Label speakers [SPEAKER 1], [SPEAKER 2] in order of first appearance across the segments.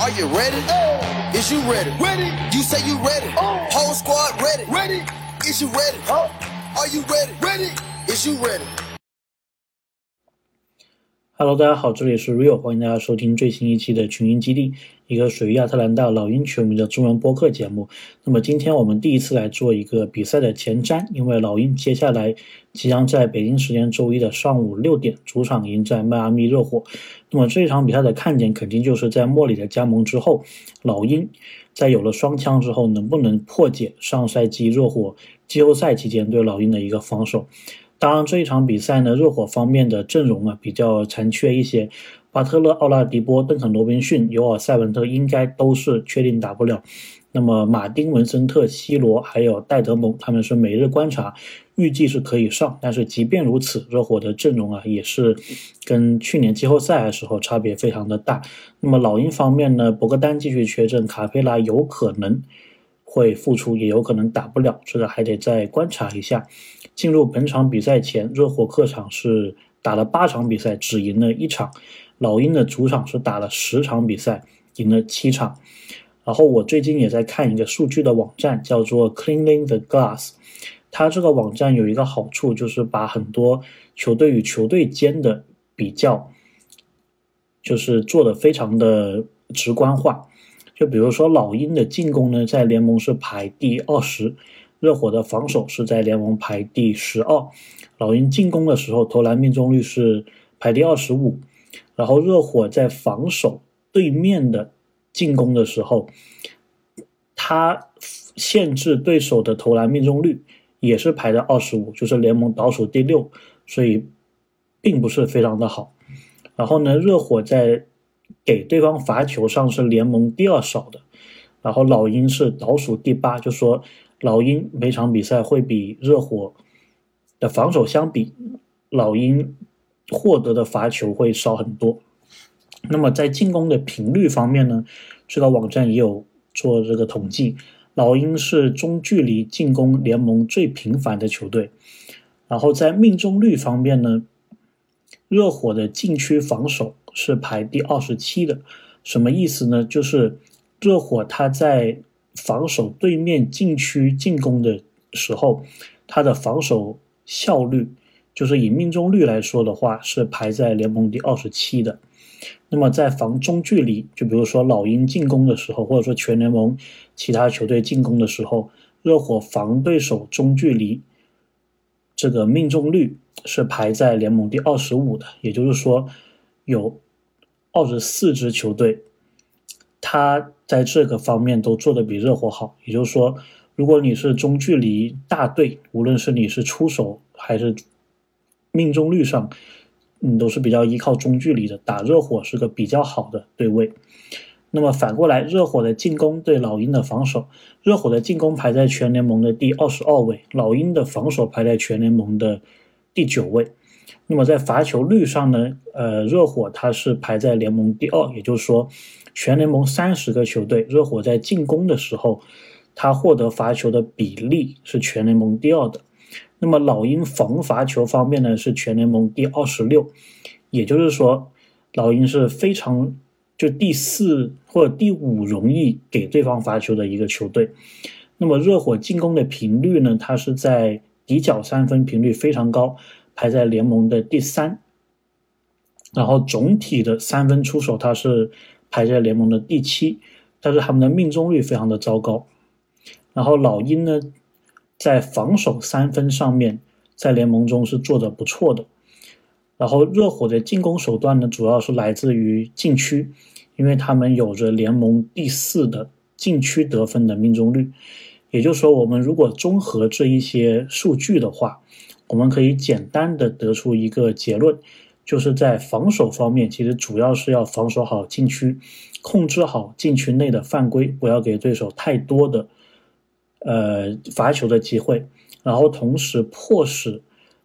[SPEAKER 1] Are you ready? Oh. Is you ready? Ready. You say you ready. Oh. Whole squad ready. Ready. Is you ready? Oh. Are you ready? Ready. Is you ready?
[SPEAKER 2] Hello，大家好，这里是 Rio，欢迎大家收听最新一期的群英基地，一个属于亚特兰大老鹰球迷的中文播客节目。那么今天我们第一次来做一个比赛的前瞻，因为老鹰接下来即将在北京时间周一的上午六点主场迎战迈阿密热火。那么这一场比赛的看点肯定就是在莫里的加盟之后，老鹰在有了双枪之后，能不能破解上赛季热火季后赛期间对老鹰的一个防守。当然，这一场比赛呢，热火方面的阵容啊比较残缺一些，巴特勒、奥拉迪波、邓肯、罗宾逊、尤尔、塞文特应该都是确定打不了。那么马丁、文森特、西罗还有戴德蒙，他们是每日观察，预计是可以上。但是即便如此，热火的阵容啊也是跟去年季后赛的时候差别非常的大。那么老鹰方面呢，博格丹继续缺阵，卡佩拉有可能。会复出，也有可能打不了，这个还得再观察一下。进入本场比赛前，热火客场是打了八场比赛，只赢了一场；老鹰的主场是打了十场比赛，赢了七场。然后我最近也在看一个数据的网站，叫做 Cleaning the Glass。它这个网站有一个好处，就是把很多球队与球队间的比较，就是做的非常的直观化。就比如说老鹰的进攻呢，在联盟是排第二十，热火的防守是在联盟排第十二。老鹰进攻的时候投篮命中率是排第二十五，然后热火在防守对面的进攻的时候，他限制对手的投篮命中率也是排在二十五，就是联盟倒数第六，所以并不是非常的好。然后呢，热火在给对方罚球上是联盟第二少的，然后老鹰是倒数第八，就说老鹰每场比赛会比热火的防守相比，老鹰获得的罚球会少很多。那么在进攻的频率方面呢，这个网站也有做这个统计，老鹰是中距离进攻联盟最频繁的球队，然后在命中率方面呢，热火的禁区防守。是排第二十七的，什么意思呢？就是热火他在防守对面禁区进攻的时候，他的防守效率，就是以命中率来说的话，是排在联盟第二十七的。那么在防中距离，就比如说老鹰进攻的时候，或者说全联盟其他球队进攻的时候，热火防对手中距离这个命中率是排在联盟第二十五的，也就是说有。二十四支球队，他在这个方面都做的比热火好。也就是说，如果你是中距离大队，无论是你是出手还是命中率上，你都是比较依靠中距离的。打热火是个比较好的对位。那么反过来，热火的进攻对老鹰的防守，热火的进攻排在全联盟的第二十二位，老鹰的防守排在全联盟的第九位。那么在罚球率上呢？呃，热火它是排在联盟第二，也就是说，全联盟三十个球队，热火在进攻的时候，它获得罚球的比例是全联盟第二的。那么老鹰防罚球方面呢，是全联盟第二十六，也就是说，老鹰是非常就第四或者第五容易给对方罚球的一个球队。那么热火进攻的频率呢，它是在底角三分频率非常高。排在联盟的第三，然后总体的三分出手，它是排在联盟的第七，但是他们的命中率非常的糟糕。然后老鹰呢，在防守三分上面，在联盟中是做的不错的。然后热火的进攻手段呢，主要是来自于禁区，因为他们有着联盟第四的禁区得分的命中率。也就是说，我们如果综合这一些数据的话，我们可以简单的得出一个结论，就是在防守方面，其实主要是要防守好禁区，控制好禁区内的犯规，不要给对手太多的呃罚球的机会，然后同时迫使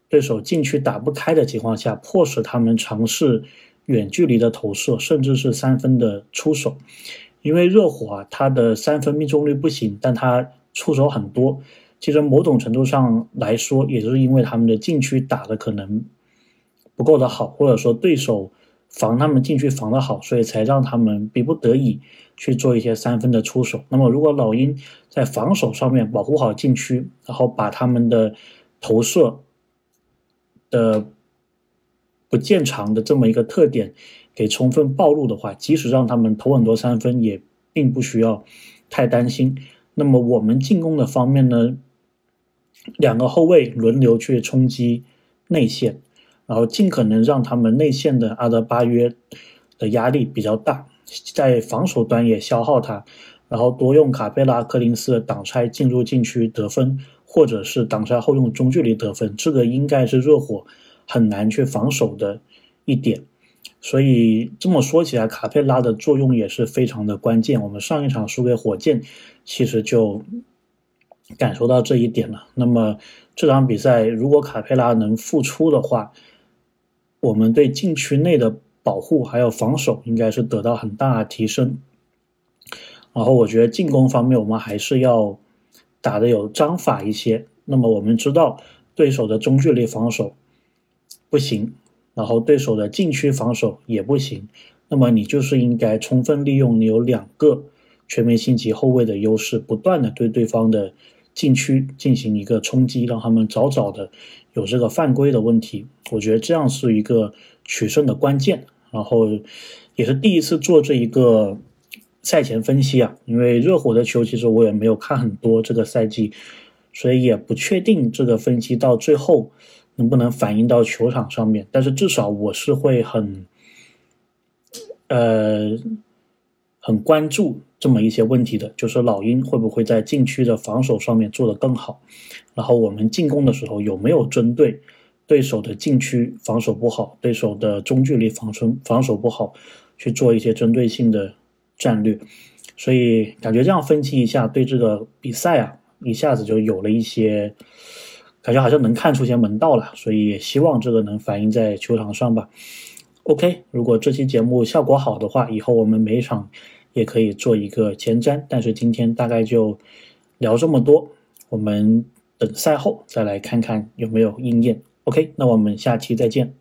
[SPEAKER 2] 对手禁区打不开的情况下，迫使他们尝试远距离的投射，甚至是三分的出手。因为热火啊，他的三分命中率不行，但他出手很多。其实某种程度上来说，也就是因为他们的禁区打的可能不够的好，或者说对手防他们禁区防的好，所以才让他们逼不得已去做一些三分的出手。那么，如果老鹰在防守上面保护好禁区，然后把他们的投射的不见长的这么一个特点给充分暴露的话，即使让他们投很多三分，也并不需要太担心。那么，我们进攻的方面呢，两个后卫轮流去冲击内线。然后尽可能让他们内线的阿德巴约的压力比较大，在防守端也消耗他，然后多用卡佩拉、柯林斯的挡拆进入禁区得分，或者是挡拆后用中距离得分，这个应该是热火很难去防守的一点。所以这么说起来，卡佩拉的作用也是非常的关键。我们上一场输给火箭，其实就感受到这一点了。那么这场比赛如果卡佩拉能复出的话，我们对禁区内的保护还有防守应该是得到很大的提升，然后我觉得进攻方面我们还是要打的有章法一些。那么我们知道对手的中距离防守不行，然后对手的禁区防守也不行，那么你就是应该充分利用你有两个全明星级后卫的优势，不断的对对方的禁区进行一个冲击，让他们早早的。有这个犯规的问题，我觉得这样是一个取胜的关键。然后也是第一次做这一个赛前分析啊，因为热火的球其实我也没有看很多这个赛季，所以也不确定这个分析到最后能不能反映到球场上面。但是至少我是会很，呃，很关注。这么一些问题的，就是老鹰会不会在禁区的防守上面做得更好，然后我们进攻的时候有没有针对对手的禁区防守不好，对手的中距离防守防守不好去做一些针对性的战略，所以感觉这样分析一下，对这个比赛啊，一下子就有了一些感觉，好像能看出些门道了，所以也希望这个能反映在球场上吧。OK，如果这期节目效果好的话，以后我们每一场。也可以做一个前瞻，但是今天大概就聊这么多，我们等赛后再来看看有没有应验。OK，那我们下期再见。